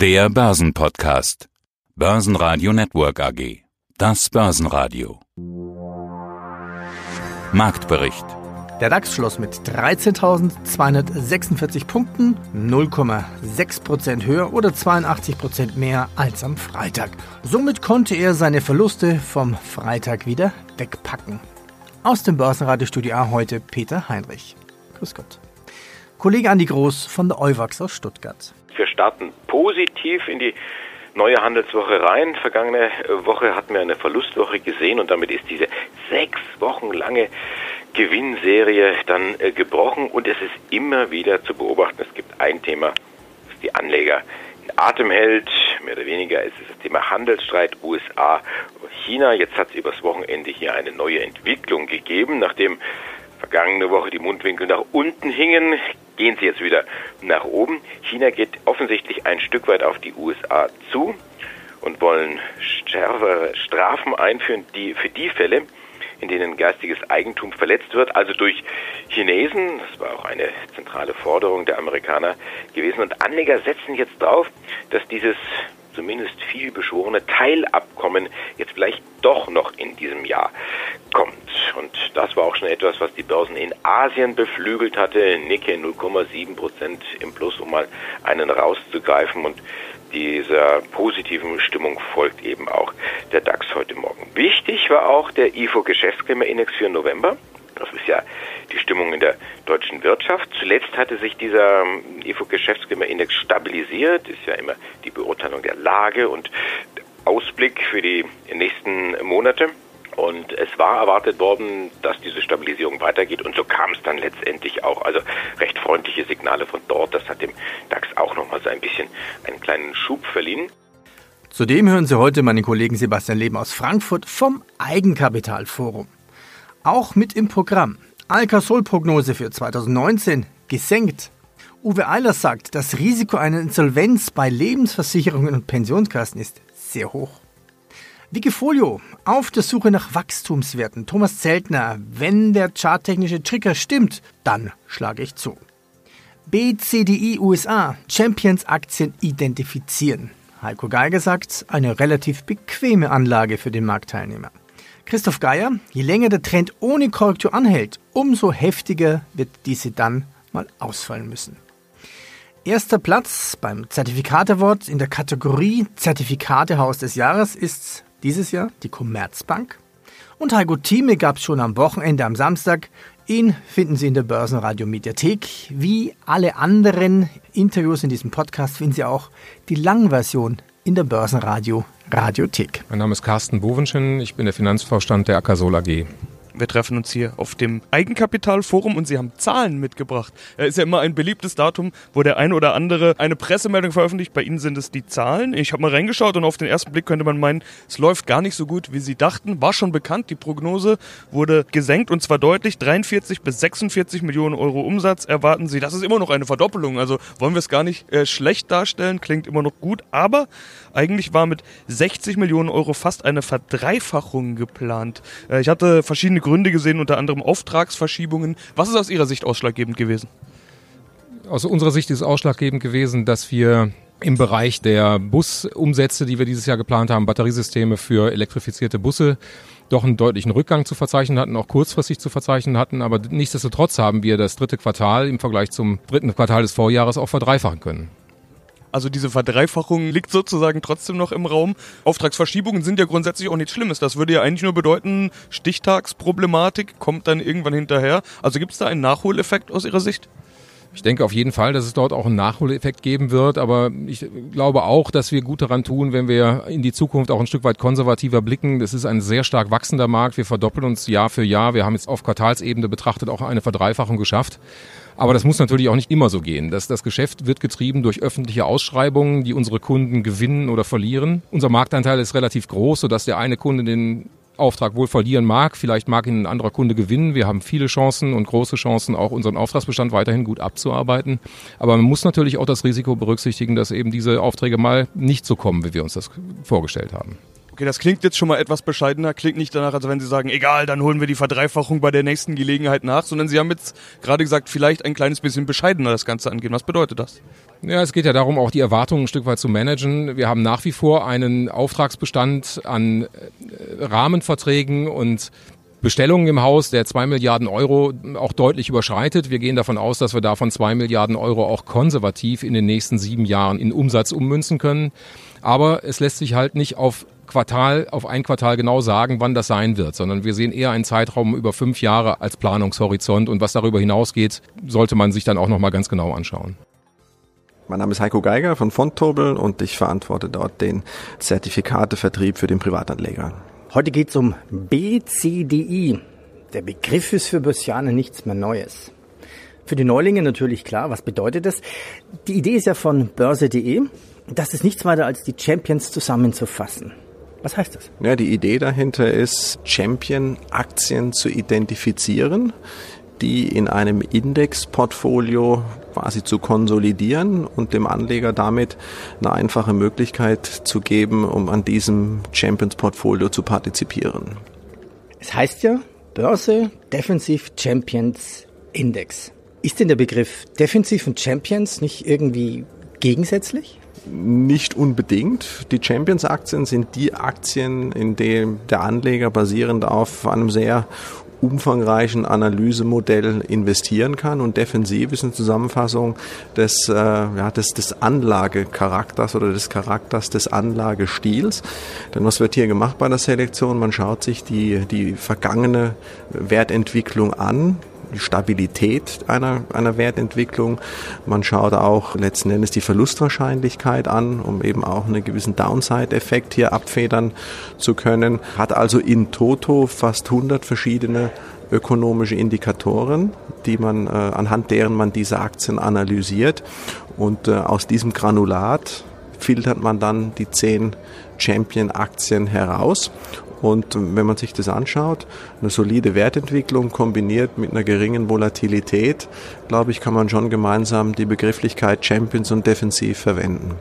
Der Börsenpodcast. Börsenradio Network AG. Das Börsenradio. Marktbericht. Der DAX schloss mit 13.246 Punkten, 0,6% höher oder 82% mehr als am Freitag. Somit konnte er seine Verluste vom Freitag wieder wegpacken. Aus dem Börsenradiostudio A heute Peter Heinrich. Grüß Gott. Kollege Andi Groß von der Euwax aus Stuttgart. Wir starten positiv in die neue Handelswoche rein. Vergangene Woche hatten wir eine Verlustwoche gesehen und damit ist diese sechs Wochen lange Gewinnserie dann äh, gebrochen und es ist immer wieder zu beobachten. Es gibt ein Thema, das die Anleger in Atem hält. Mehr oder weniger ist es das Thema Handelsstreit USA China. Jetzt hat es übers Wochenende hier eine neue Entwicklung gegeben, nachdem vergangene Woche die Mundwinkel nach unten hingen, gehen sie jetzt wieder nach oben. China geht offensichtlich ein Stück weit auf die USA zu und wollen schärfere Strafen einführen, die für die Fälle, in denen geistiges Eigentum verletzt wird, also durch Chinesen. Das war auch eine zentrale Forderung der Amerikaner gewesen. Und Anleger setzen jetzt drauf, dass dieses zumindest viel beschworene Teilabkommen jetzt vielleicht doch noch in diesem Jahr kommt. Und das war auch schon etwas, was die Börsen in Asien beflügelt hatte. Nikkei 0,7 Prozent im Plus, um mal einen rauszugreifen. Und dieser positiven Stimmung folgt eben auch der DAX heute Morgen. Wichtig war auch der IFO Geschäftsklimaindex für November. Das ist ja die Stimmung in der deutschen Wirtschaft. Zuletzt hatte sich dieser IFO Geschäftsklimaindex stabilisiert. Ist ja immer die Beurteilung der Lage und Ausblick für die nächsten Monate. Und es war erwartet worden, dass diese Stabilisierung weitergeht. Und so kam es dann letztendlich auch. Also recht freundliche Signale von dort. Das hat dem DAX auch nochmal so ein bisschen einen kleinen Schub verliehen. Zudem hören Sie heute meinen Kollegen Sebastian Leben aus Frankfurt vom Eigenkapitalforum. Auch mit im Programm. Alcasol-Prognose für 2019 gesenkt. Uwe Eilers sagt, das Risiko einer Insolvenz bei Lebensversicherungen und Pensionskassen ist sehr hoch. Wikifolio auf der Suche nach Wachstumswerten. Thomas Zeltner, wenn der charttechnische Trigger stimmt, dann schlage ich zu. BCDI USA, Champions Aktien identifizieren. Heiko Geiger sagt, eine relativ bequeme Anlage für den Marktteilnehmer. Christoph Geier, je länger der Trend ohne Korrektur anhält, umso heftiger wird diese dann mal ausfallen müssen. Erster Platz beim Zertifikate Award in der Kategorie Zertifikatehaus des Jahres ist dieses Jahr die Commerzbank. Und Heiko Thieme gab es schon am Wochenende am Samstag. Ihn finden Sie in der Börsenradio Mediathek. Wie alle anderen Interviews in diesem Podcast finden Sie auch die Langversion in der Börsenradio Radiothek. Mein Name ist Carsten Bovenschen, ich bin der Finanzvorstand der Akasol AG. Wir treffen uns hier auf dem Eigenkapitalforum und Sie haben Zahlen mitgebracht. Es ist ja immer ein beliebtes Datum, wo der ein oder andere eine Pressemeldung veröffentlicht. Bei Ihnen sind es die Zahlen. Ich habe mal reingeschaut und auf den ersten Blick könnte man meinen, es läuft gar nicht so gut, wie Sie dachten. War schon bekannt, die Prognose wurde gesenkt und zwar deutlich. 43 bis 46 Millionen Euro Umsatz erwarten Sie. Das ist immer noch eine Verdoppelung. Also wollen wir es gar nicht äh, schlecht darstellen, klingt immer noch gut. Aber eigentlich war mit 60 Millionen Euro fast eine Verdreifachung geplant. Äh, ich hatte verschiedene Gründe gesehen, unter anderem Auftragsverschiebungen. Was ist aus Ihrer Sicht ausschlaggebend gewesen? Aus unserer Sicht ist ausschlaggebend gewesen, dass wir im Bereich der Busumsätze, die wir dieses Jahr geplant haben, Batteriesysteme für elektrifizierte Busse, doch einen deutlichen Rückgang zu verzeichnen hatten, auch kurzfristig zu verzeichnen hatten. Aber nichtsdestotrotz haben wir das dritte Quartal im Vergleich zum dritten Quartal des Vorjahres auch verdreifachen können. Also diese Verdreifachung liegt sozusagen trotzdem noch im Raum. Auftragsverschiebungen sind ja grundsätzlich auch nichts Schlimmes. Das würde ja eigentlich nur bedeuten, Stichtagsproblematik kommt dann irgendwann hinterher. Also gibt es da einen Nachholeffekt aus Ihrer Sicht? Ich denke auf jeden Fall, dass es dort auch einen Nachholeffekt geben wird, aber ich glaube auch, dass wir gut daran tun, wenn wir in die Zukunft auch ein Stück weit konservativer blicken. Das ist ein sehr stark wachsender Markt. Wir verdoppeln uns Jahr für Jahr. Wir haben jetzt auf Quartalsebene betrachtet auch eine Verdreifachung geschafft. Aber das muss natürlich auch nicht immer so gehen. Das, das Geschäft wird getrieben durch öffentliche Ausschreibungen, die unsere Kunden gewinnen oder verlieren. Unser Marktanteil ist relativ groß, sodass der eine Kunde den Auftrag wohl verlieren mag. Vielleicht mag ihn ein anderer Kunde gewinnen. Wir haben viele Chancen und große Chancen, auch unseren Auftragsbestand weiterhin gut abzuarbeiten. Aber man muss natürlich auch das Risiko berücksichtigen, dass eben diese Aufträge mal nicht so kommen, wie wir uns das vorgestellt haben. Okay, das klingt jetzt schon mal etwas bescheidener, klingt nicht danach, als wenn Sie sagen, egal, dann holen wir die Verdreifachung bei der nächsten Gelegenheit nach, sondern Sie haben jetzt gerade gesagt, vielleicht ein kleines bisschen bescheidener das Ganze angehen. Was bedeutet das? Ja, es geht ja darum, auch die Erwartungen ein Stück weit zu managen. Wir haben nach wie vor einen Auftragsbestand an äh, Rahmenverträgen und Bestellungen im Haus, der zwei Milliarden Euro auch deutlich überschreitet. Wir gehen davon aus, dass wir davon zwei Milliarden Euro auch konservativ in den nächsten sieben Jahren in Umsatz ummünzen können. Aber es lässt sich halt nicht auf Quartal, auf ein Quartal genau sagen, wann das sein wird, sondern wir sehen eher einen Zeitraum über fünf Jahre als Planungshorizont und was darüber hinausgeht, sollte man sich dann auch nochmal ganz genau anschauen. Mein Name ist Heiko Geiger von Fontobel und ich verantworte dort den Zertifikatevertrieb für den Privatanleger. Heute geht es um BCDI. Der Begriff ist für Börsianer nichts mehr Neues. Für die Neulinge natürlich klar, was bedeutet das? Die Idee ist ja von börse.de, das ist nichts weiter als die Champions zusammenzufassen. Was heißt das? Ja, die Idee dahinter ist, Champion-Aktien zu identifizieren, die in einem Indexportfolio quasi zu konsolidieren und dem Anleger damit eine einfache Möglichkeit zu geben, um an diesem Champions-Portfolio zu partizipieren. Es heißt ja Börse Defensive Champions Index. Ist denn der Begriff Defensive und Champions nicht irgendwie gegensätzlich? Nicht unbedingt. Die Champions-Aktien sind die Aktien, in denen der Anleger basierend auf einem sehr umfangreichen Analysemodell investieren kann und defensiv ist eine Zusammenfassung des, äh, ja, des, des Anlagecharakters oder des Charakters des Anlagestils. Denn was wird hier gemacht bei der Selektion? Man schaut sich die, die vergangene Wertentwicklung an, die Stabilität einer, einer Wertentwicklung. Man schaut auch letzten Endes die Verlustwahrscheinlichkeit an, um eben auch einen gewissen Downside-Effekt hier abfedern zu können. Hat also in Toto fast 100 verschiedene ökonomische Indikatoren, die man äh, anhand deren man diese Aktien analysiert und äh, aus diesem Granulat filtert man dann die zehn Champion-Aktien heraus und wenn man sich das anschaut, eine solide Wertentwicklung kombiniert mit einer geringen Volatilität, glaube ich, kann man schon gemeinsam die Begrifflichkeit Champions und Defensiv verwenden.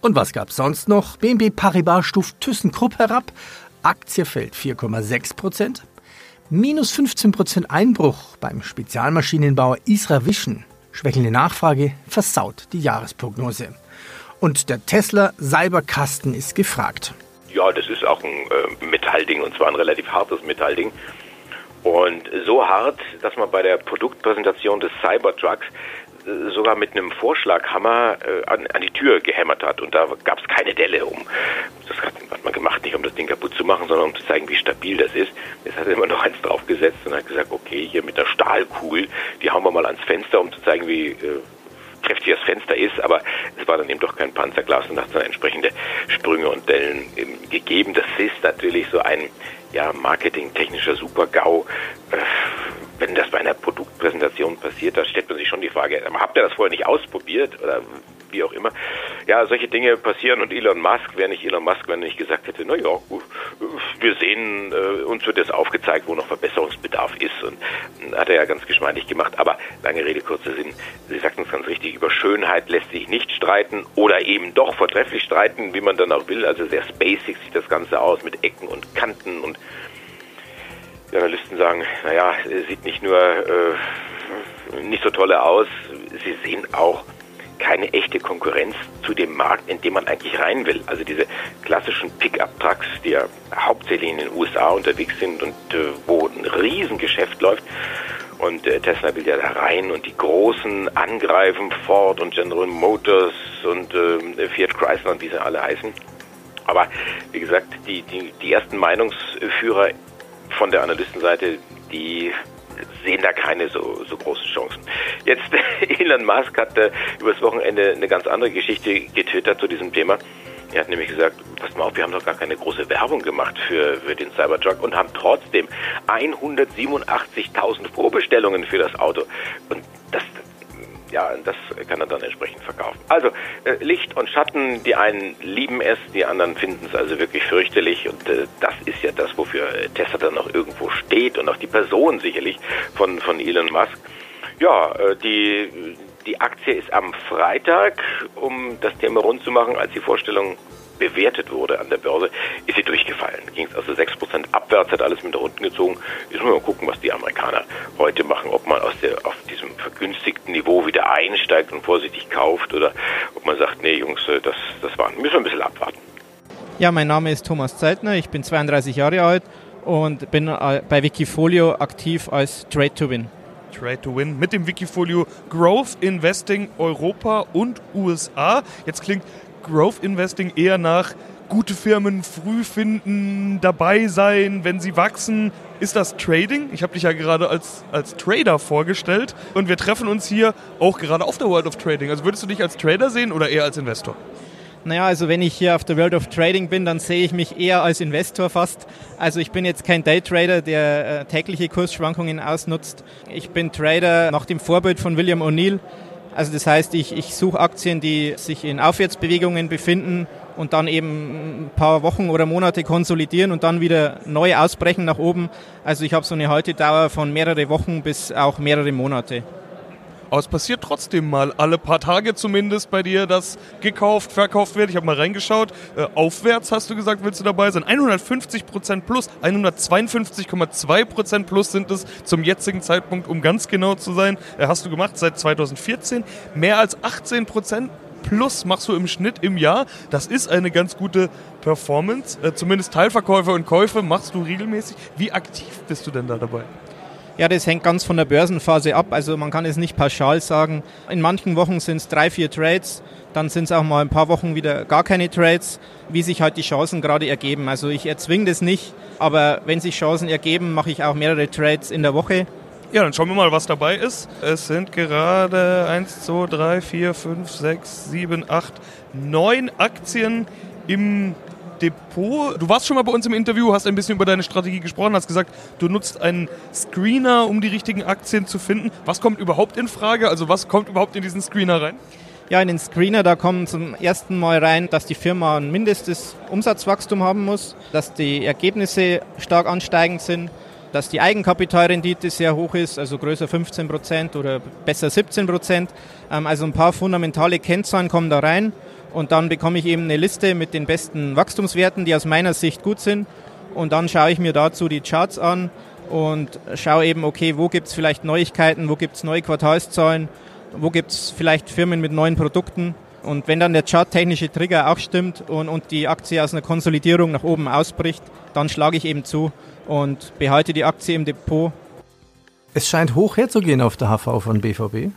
Und was gab's sonst noch? BNB Paribas stuft ThyssenKrupp herab. Aktie fällt 4,6 Prozent. Minus 15 Prozent Einbruch beim Spezialmaschinenbauer Isra Vision. Schwächelnde Nachfrage versaut die Jahresprognose. Und der Tesla Cyberkasten ist gefragt. Ja, das ist auch ein äh, Metallding und zwar ein relativ hartes Metallding. Und so hart, dass man bei der Produktpräsentation des Cybertrucks äh, sogar mit einem Vorschlaghammer äh, an, an, die Tür gehämmert hat. Und da gab es keine Delle um. Das hat, hat, man gemacht, nicht um das Ding kaputt zu machen, sondern um zu zeigen, wie stabil das ist. Jetzt hat er immer noch eins draufgesetzt und hat gesagt, okay, hier mit der Stahlkugel, die hauen wir mal ans Fenster, um zu zeigen, wie kräftig das Fenster ist, aber es war dann eben doch kein Panzerglas und hat dann entsprechende Sprünge und Dellen gegeben. Das ist natürlich so ein ja, marketingtechnischer Super-GAU. Äh, wenn das bei einer Produktpräsentation passiert, da stellt man sich schon die Frage, habt ihr das vorher nicht ausprobiert oder wie auch immer. Ja, solche Dinge passieren und Elon Musk wäre nicht Elon Musk, wenn er nicht gesagt hätte, na ja, wir sehen, äh, uns wird jetzt aufgezeigt, wo noch Verbesserungsbedarf ist und hat er ja ganz geschmeidig gemacht. Aber lange Rede, kurzer Sinn, Sie sagten es ganz richtig, über Schönheit lässt sich nicht streiten oder eben doch vortrefflich streiten, wie man dann auch will. Also sehr spacig sieht das Ganze aus mit Ecken und Kanten und die Analysten sagen, naja, sieht nicht nur äh, nicht so tolle aus, sie sehen auch keine echte Konkurrenz zu dem Markt, in dem man eigentlich rein will. Also diese klassischen Pickup-Trucks, die ja hauptsächlich in den USA unterwegs sind und äh, wo ein Riesengeschäft läuft. Und äh, Tesla will ja da rein und die Großen angreifen, Ford und General Motors und äh, Fiat Chrysler und wie sie alle heißen. Aber wie gesagt, die, die, die ersten Meinungsführer von der Analystenseite, die sehen da keine so, so großen Chancen. Jetzt, Elon Musk hat äh, übers Wochenende eine ganz andere Geschichte getwittert zu diesem Thema. Er hat nämlich gesagt, pass mal auf, wir haben doch gar keine große Werbung gemacht für, für den Cybertruck und haben trotzdem 187.000 Vorbestellungen für das Auto. Und das, ja, das kann er dann entsprechend verkaufen. Also äh, Licht und Schatten, die einen lieben es, die anderen finden es also wirklich fürchterlich und äh, das ist ja das, wofür Tesla dann noch irgendwo steht und auch die Person sicherlich von, von Elon Musk. Ja, äh, die, die Aktie ist am Freitag, um das Thema rund zu machen, als die Vorstellung bewertet wurde an der Börse, ist sie durchgefallen. Ging es also 6% abwärts, hat alles mit nach unten gezogen. Jetzt müssen wir mal gucken, was die Amerikaner heute machen, ob man aus der, auf vergünstigten Niveau wieder einsteigt und vorsichtig kauft oder ob man sagt, nee Jungs, äh, das, das war, müssen wir ein bisschen abwarten. Ja, mein Name ist Thomas Zeitner, ich bin 32 Jahre alt und bin äh, bei Wikifolio aktiv als Trade to Win. Trade to Win mit dem Wikifolio Growth Investing Europa und USA. Jetzt klingt Growth Investing eher nach gute Firmen früh finden, dabei sein, wenn sie wachsen. Ist das Trading? Ich habe dich ja gerade als, als Trader vorgestellt und wir treffen uns hier auch gerade auf der World of Trading. Also würdest du dich als Trader sehen oder eher als Investor? Naja, also wenn ich hier auf der World of Trading bin, dann sehe ich mich eher als Investor fast. Also ich bin jetzt kein Daytrader, der äh, tägliche Kursschwankungen ausnutzt. Ich bin Trader nach dem Vorbild von William O'Neill. Also das heißt, ich, ich suche Aktien, die sich in Aufwärtsbewegungen befinden und dann eben ein paar Wochen oder Monate konsolidieren und dann wieder neu ausbrechen nach oben. Also ich habe so eine Haltedauer von mehrere Wochen bis auch mehrere Monate. Aber es passiert trotzdem mal alle paar Tage zumindest bei dir, dass gekauft, verkauft wird. Ich habe mal reingeschaut. Äh, aufwärts hast du gesagt, willst du dabei sein? 150 Prozent plus, 152,2 Prozent plus sind es zum jetzigen Zeitpunkt, um ganz genau zu sein. Äh, hast du gemacht seit 2014. Mehr als 18 Prozent plus machst du im Schnitt im Jahr. Das ist eine ganz gute Performance. Äh, zumindest Teilverkäufe und Käufe machst du regelmäßig. Wie aktiv bist du denn da dabei? Ja, das hängt ganz von der Börsenphase ab. Also man kann es nicht pauschal sagen. In manchen Wochen sind es drei, vier Trades. Dann sind es auch mal ein paar Wochen wieder gar keine Trades, wie sich halt die Chancen gerade ergeben. Also ich erzwinge das nicht, aber wenn sich Chancen ergeben, mache ich auch mehrere Trades in der Woche. Ja, dann schauen wir mal, was dabei ist. Es sind gerade 1, 2, 3, 4, 5, 6, 7, 8, 9 Aktien im Depot. Du warst schon mal bei uns im Interview, hast ein bisschen über deine Strategie gesprochen, hast gesagt, du nutzt einen Screener, um die richtigen Aktien zu finden. Was kommt überhaupt in Frage? Also was kommt überhaupt in diesen Screener rein? Ja, in den Screener, da kommt zum ersten Mal rein, dass die Firma ein mindestes Umsatzwachstum haben muss, dass die Ergebnisse stark ansteigend sind, dass die Eigenkapitalrendite sehr hoch ist, also größer 15 Prozent oder besser 17 Prozent. Ähm, also ein paar fundamentale Kennzahlen kommen da rein. Und dann bekomme ich eben eine Liste mit den besten Wachstumswerten, die aus meiner Sicht gut sind. Und dann schaue ich mir dazu die Charts an und schaue eben, okay, wo gibt es vielleicht Neuigkeiten, wo gibt es neue Quartalszahlen, wo gibt es vielleicht Firmen mit neuen Produkten. Und wenn dann der charttechnische Trigger auch stimmt und, und die Aktie aus einer Konsolidierung nach oben ausbricht, dann schlage ich eben zu und behalte die Aktie im Depot. Es scheint hoch herzugehen auf der HV von BVB.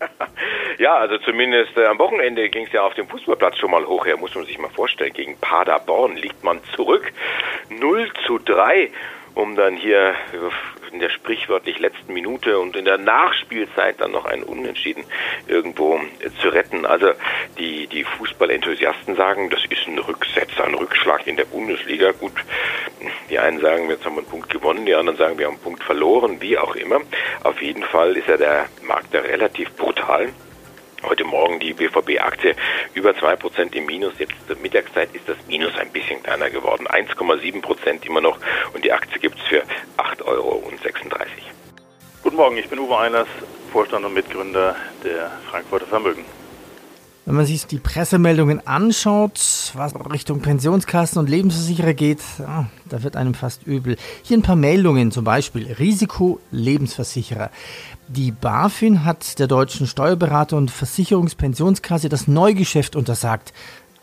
Ja, also zumindest äh, am Wochenende ging es ja auf dem Fußballplatz schon mal hoch her, muss man sich mal vorstellen. Gegen Paderborn liegt man zurück. 0 zu 3, um dann hier in der sprichwörtlich letzten Minute und in der Nachspielzeit dann noch einen Unentschieden irgendwo zu retten. Also die, die Fußballenthusiasten sagen, das ist ein Rücksetzer, ein Rückschlag in der Bundesliga. Gut, die einen sagen, jetzt haben wir einen Punkt gewonnen, die anderen sagen, wir haben einen Punkt verloren, wie auch immer. Auf jeden Fall ist ja der Markt da relativ brutal. Heute Morgen die BVB-Aktie über 2% im Minus. Jetzt zur Mittagszeit ist das Minus ein bisschen kleiner geworden. 1,7% immer noch und die Aktie gibt es für 8,36 Euro. Guten Morgen, ich bin Uwe Einers, Vorstand und Mitgründer der Frankfurter Vermögen. Wenn man sich die Pressemeldungen anschaut, was Richtung Pensionskassen und Lebensversicherer geht, ja, da wird einem fast übel. Hier ein paar Meldungen, zum Beispiel Risiko-Lebensversicherer. Die BaFin hat der deutschen Steuerberater und Versicherungspensionskasse das Neugeschäft untersagt.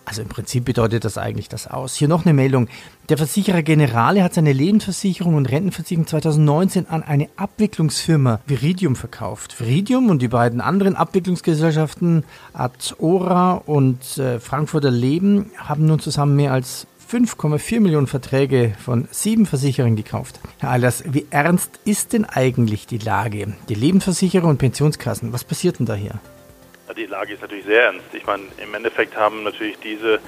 Also im Prinzip bedeutet das eigentlich das aus. Hier noch eine Meldung. Der Versicherer Generale hat seine Lebensversicherung und Rentenversicherung 2019 an eine Abwicklungsfirma Viridium verkauft. Viridium und die beiden anderen Abwicklungsgesellschaften Adora und äh, Frankfurter Leben haben nun zusammen mehr als 5,4 Millionen Verträge von sieben Versicherern gekauft. Herr Eilers, wie ernst ist denn eigentlich die Lage? Die Lebensversicherer und Pensionskassen, was passiert denn da hier? Die Lage ist natürlich sehr ernst. Ich meine, im Endeffekt haben natürlich diese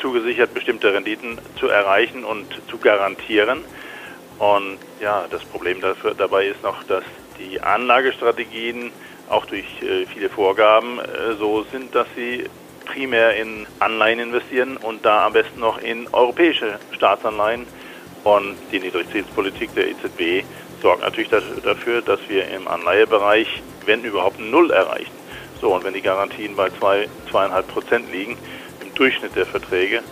zugesichert, bestimmte Renditen zu erreichen und zu garantieren. Und ja, das Problem dafür, dabei ist noch, dass die Anlagestrategien auch durch äh, viele Vorgaben äh, so sind, dass sie primär in Anleihen investieren und da am besten noch in europäische Staatsanleihen. Und die Niedrigzinspolitik der EZB sorgt natürlich dafür, dass wir im Anleihebereich, wenn überhaupt, Null erreichen. So, und wenn die Garantien bei zwei, zweieinhalb Prozent liegen, im Durchschnitt der Verträge,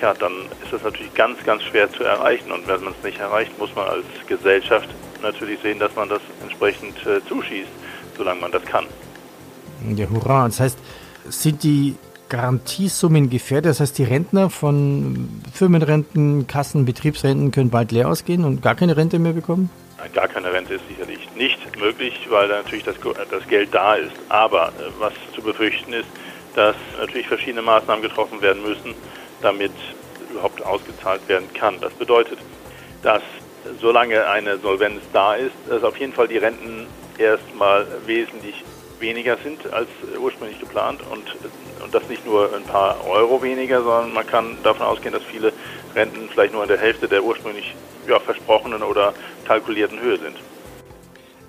ja, dann ist das natürlich ganz, ganz schwer zu erreichen. Und wenn man es nicht erreicht, muss man als Gesellschaft natürlich sehen, dass man das entsprechend äh, zuschießt, solange man das kann. Ja, hurra. Das heißt, sind die Garantiesummen gefährdet? Das heißt, die Rentner von Firmenrenten, Kassen, Betriebsrenten können bald leer ausgehen und gar keine Rente mehr bekommen? Gar keine Rente ist sicherlich nicht möglich, weil natürlich das, das Geld da ist. Aber äh, was zu befürchten ist, dass natürlich verschiedene Maßnahmen getroffen werden müssen, damit überhaupt ausgezahlt werden kann. Das bedeutet, dass solange eine Solvenz da ist, dass auf jeden Fall die Renten erstmal wesentlich weniger sind als ursprünglich geplant und, und das nicht nur ein paar Euro weniger, sondern man kann davon ausgehen, dass viele Renten vielleicht nur in der Hälfte der ursprünglich ja, versprochenen oder kalkulierten Höhe sind.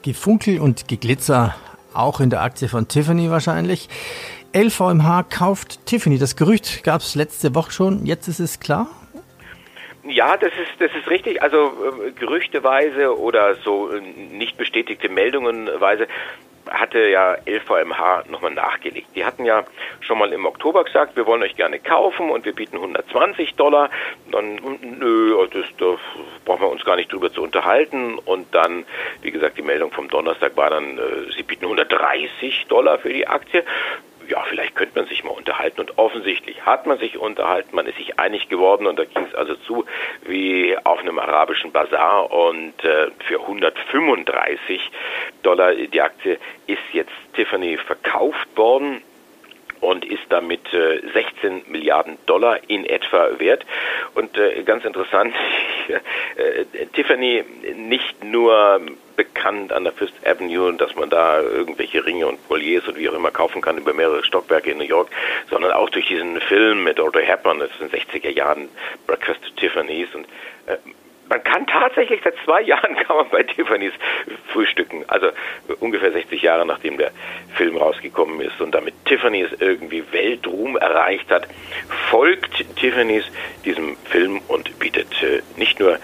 Gefunkel und Geglitzer auch in der Aktie von Tiffany wahrscheinlich. LVMH kauft Tiffany. Das Gerücht gab es letzte Woche schon. Jetzt ist es klar. Ja, das ist, das ist richtig. Also äh, gerüchteweise oder so äh, nicht bestätigte Meldungenweise hatte ja LVMH nochmal nachgelegt. Die hatten ja schon mal im Oktober gesagt, wir wollen euch gerne kaufen und wir bieten 120 Dollar. Dann, nö, das, da brauchen wir uns gar nicht drüber zu unterhalten. Und dann, wie gesagt, die Meldung vom Donnerstag war dann, äh, sie bieten 130 Dollar für die Aktie ja, vielleicht könnte man sich mal unterhalten. Und offensichtlich hat man sich unterhalten, man ist sich einig geworden und da ging es also zu wie auf einem arabischen Bazar und äh, für 135 Dollar die Aktie ist jetzt Tiffany verkauft worden und ist damit äh, 16 Milliarden Dollar in etwa wert. Und äh, ganz interessant, äh, Tiffany nicht nur bekannt an der Fifth Avenue, dass man da irgendwelche Ringe und Colliers und wie auch immer kaufen kann über mehrere Stockwerke in New York, sondern auch durch diesen Film mit Audrey Hepburn, das ist in den 60er Jahren, Breakfast to Tiffany's und äh, man kann tatsächlich seit zwei Jahren kann man bei Tiffany's frühstücken. Also ungefähr 60 Jahre nachdem der Film rausgekommen ist und damit Tiffany's irgendwie Weltruhm erreicht hat, folgt Tiffany's diesem Film und bietet äh, nicht nur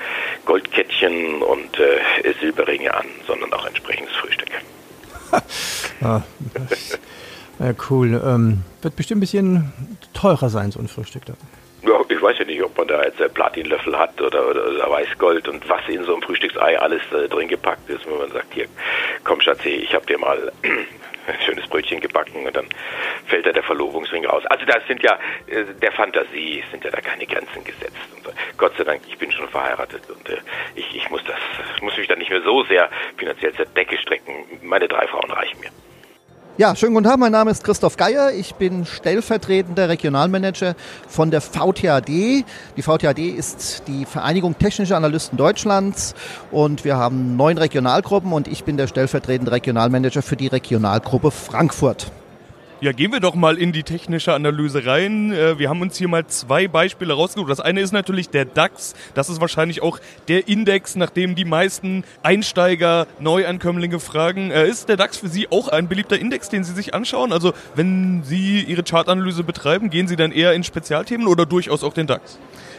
Goldkettchen und äh, Silberringe an, sondern auch entsprechendes Frühstück. ah, ja, cool. Ähm, wird bestimmt ein bisschen teurer sein, so ein Frühstück da. Ich weiß ja nicht, ob man da jetzt einen Platinlöffel hat oder, oder, oder Weißgold und was in so einem Frühstücksei alles äh, drin gepackt ist, wenn man sagt, hier, komm Schatzi, ich habe dir mal ein schönes Brötchen gebacken und dann fällt da der Verlobungsring raus. Also das sind ja, äh, der Fantasie sind ja da keine Grenzen gesetzt. Und, äh, Gott sei Dank, ich bin schon verheiratet und äh, ich, ich muss das, muss mich da nicht mehr so sehr finanziell zur Decke strecken. Meine drei Frauen reichen mir. Ja, schönen guten Tag, mein Name ist Christoph Geier. Ich bin stellvertretender Regionalmanager von der VTAD. Die VTAD ist die Vereinigung Technischer Analysten Deutschlands und wir haben neun Regionalgruppen und ich bin der stellvertretende Regionalmanager für die Regionalgruppe Frankfurt. Ja, gehen wir doch mal in die technische Analyse rein. Äh, wir haben uns hier mal zwei Beispiele rausgesucht. Das eine ist natürlich der DAX. Das ist wahrscheinlich auch der Index, nach dem die meisten Einsteiger, Neuankömmlinge fragen. Äh, ist der DAX für Sie auch ein beliebter Index, den Sie sich anschauen? Also wenn Sie Ihre Chartanalyse betreiben, gehen Sie dann eher in Spezialthemen oder durchaus auch den DAX?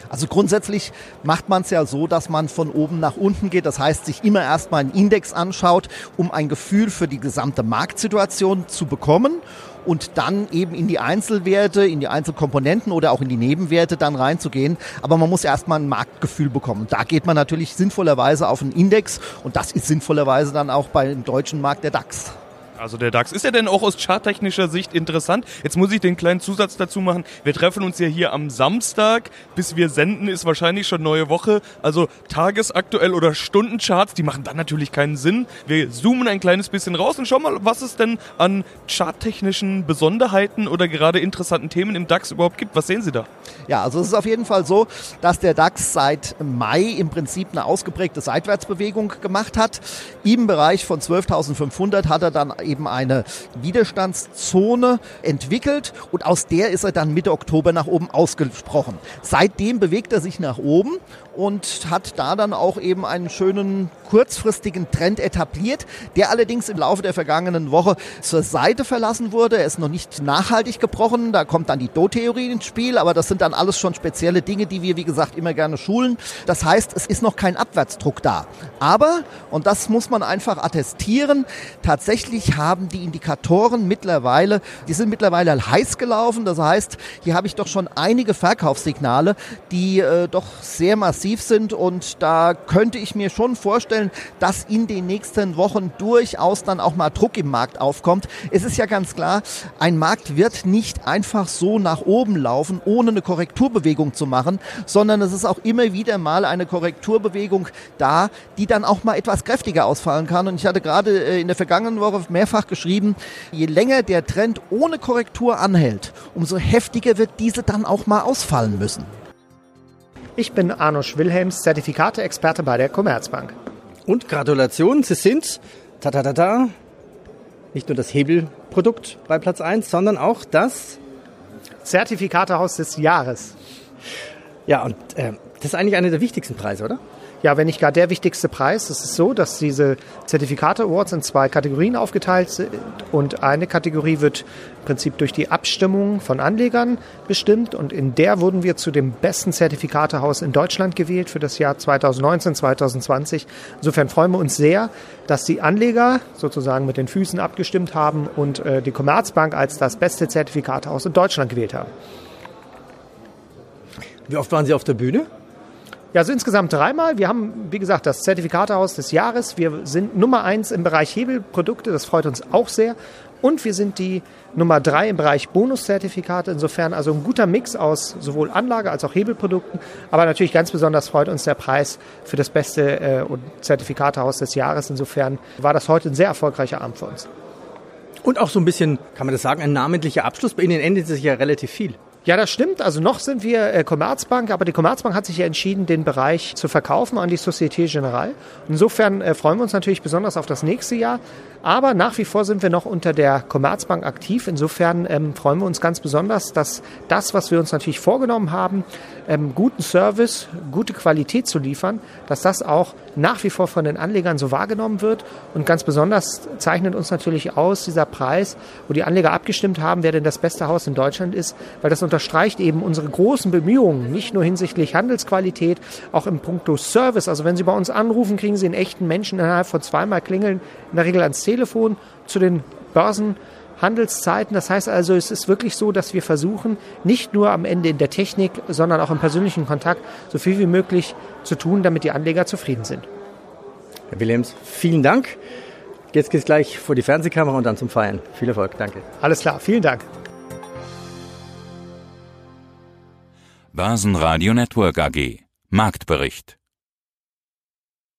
Also grundsätzlich macht man es ja so, dass man von oben nach unten geht. Das heißt, sich immer erstmal einen Index anschaut, um ein Gefühl für die gesamte Marktsituation zu bekommen und dann eben in die Einzelwerte, in die Einzelkomponenten oder auch in die Nebenwerte dann reinzugehen. Aber man muss erstmal ein Marktgefühl bekommen. Da geht man natürlich sinnvollerweise auf einen Index und das ist sinnvollerweise dann auch beim deutschen Markt der DAX. Also der DAX. Ist er denn auch aus charttechnischer Sicht interessant? Jetzt muss ich den kleinen Zusatz dazu machen. Wir treffen uns ja hier am Samstag. Bis wir senden, ist wahrscheinlich schon neue Woche. Also tagesaktuell oder Stundencharts, die machen dann natürlich keinen Sinn. Wir zoomen ein kleines bisschen raus und schauen mal, was es denn an charttechnischen Besonderheiten oder gerade interessanten Themen im DAX überhaupt gibt. Was sehen Sie da? Ja, also es ist auf jeden Fall so, dass der DAX seit Mai im Prinzip eine ausgeprägte Seitwärtsbewegung gemacht hat. Im Bereich von 12.500 hat er dann eben eine Widerstandszone entwickelt und aus der ist er dann Mitte Oktober nach oben ausgesprochen. Seitdem bewegt er sich nach oben und hat da dann auch eben einen schönen kurzfristigen Trend etabliert, der allerdings im Laufe der vergangenen Woche zur Seite verlassen wurde. Er ist noch nicht nachhaltig gebrochen, da kommt dann die Do-Theorie ins Spiel, aber das sind dann alles schon spezielle Dinge, die wir, wie gesagt, immer gerne schulen. Das heißt, es ist noch kein Abwärtsdruck da. Aber, und das muss man einfach attestieren, tatsächlich haben die Indikatoren mittlerweile, die sind mittlerweile heiß gelaufen. Das heißt, hier habe ich doch schon einige Verkaufssignale, die äh, doch sehr massiv sind und da könnte ich mir schon vorstellen, dass in den nächsten Wochen durchaus dann auch mal Druck im Markt aufkommt. Es ist ja ganz klar, ein Markt wird nicht einfach so nach oben laufen, ohne eine Korrekturbewegung zu machen, sondern es ist auch immer wieder mal eine Korrekturbewegung da, die dann auch mal etwas kräftiger ausfallen kann. Und ich hatte gerade äh, in der vergangenen Woche mehrfach geschrieben, je länger der Trend ohne Korrektur anhält, umso heftiger wird diese dann auch mal ausfallen müssen. Ich bin Arno Wilhelms, Zertifikate-Experte bei der Commerzbank. Und Gratulation, Sie sind, ta ta ta ta, nicht nur das Hebelprodukt bei Platz 1, sondern auch das Zertifikatehaus des Jahres. Ja, und äh, das ist eigentlich einer der wichtigsten Preise, oder? Ja, wenn nicht gar der wichtigste Preis. Es ist so, dass diese Zertifikate Awards in zwei Kategorien aufgeteilt sind und eine Kategorie wird im Prinzip durch die Abstimmung von Anlegern bestimmt und in der wurden wir zu dem besten Zertifikatehaus in Deutschland gewählt für das Jahr 2019, 2020. Insofern freuen wir uns sehr, dass die Anleger sozusagen mit den Füßen abgestimmt haben und äh, die Commerzbank als das beste Zertifikatehaus in Deutschland gewählt haben. Wie oft waren Sie auf der Bühne? Ja, also insgesamt dreimal. Wir haben, wie gesagt, das Zertifikatehaus des Jahres. Wir sind Nummer eins im Bereich Hebelprodukte. Das freut uns auch sehr. Und wir sind die Nummer drei im Bereich Bonuszertifikate. Insofern also ein guter Mix aus sowohl Anlage als auch Hebelprodukten. Aber natürlich ganz besonders freut uns der Preis für das beste äh, Zertifikatehaus des Jahres. Insofern war das heute ein sehr erfolgreicher Abend für uns. Und auch so ein bisschen, kann man das sagen, ein namentlicher Abschluss. Bei Ihnen endet sich ja relativ viel. Ja, das stimmt. Also noch sind wir äh, Commerzbank, aber die Commerzbank hat sich ja entschieden, den Bereich zu verkaufen an die Société Générale. Insofern äh, freuen wir uns natürlich besonders auf das nächste Jahr. Aber nach wie vor sind wir noch unter der Commerzbank aktiv. Insofern ähm, freuen wir uns ganz besonders, dass das, was wir uns natürlich vorgenommen haben, ähm, guten Service, gute Qualität zu liefern, dass das auch nach wie vor von den Anlegern so wahrgenommen wird. Und ganz besonders zeichnet uns natürlich aus dieser Preis, wo die Anleger abgestimmt haben, wer denn das beste Haus in Deutschland ist, weil das unterstreicht eben unsere großen Bemühungen, nicht nur hinsichtlich Handelsqualität, auch im Punkto Service. Also wenn Sie bei uns anrufen, kriegen Sie einen echten Menschen innerhalb von zweimal klingeln, in der Regel ans Telefon Telefon zu den Börsenhandelszeiten. Das heißt also, es ist wirklich so, dass wir versuchen, nicht nur am Ende in der Technik, sondern auch im persönlichen Kontakt so viel wie möglich zu tun, damit die Anleger zufrieden sind. Herr Williams, vielen Dank. Jetzt geht es gleich vor die Fernsehkamera und dann zum Feiern. Viel Erfolg, danke. Alles klar, vielen Dank. Börsenradio Network AG Marktbericht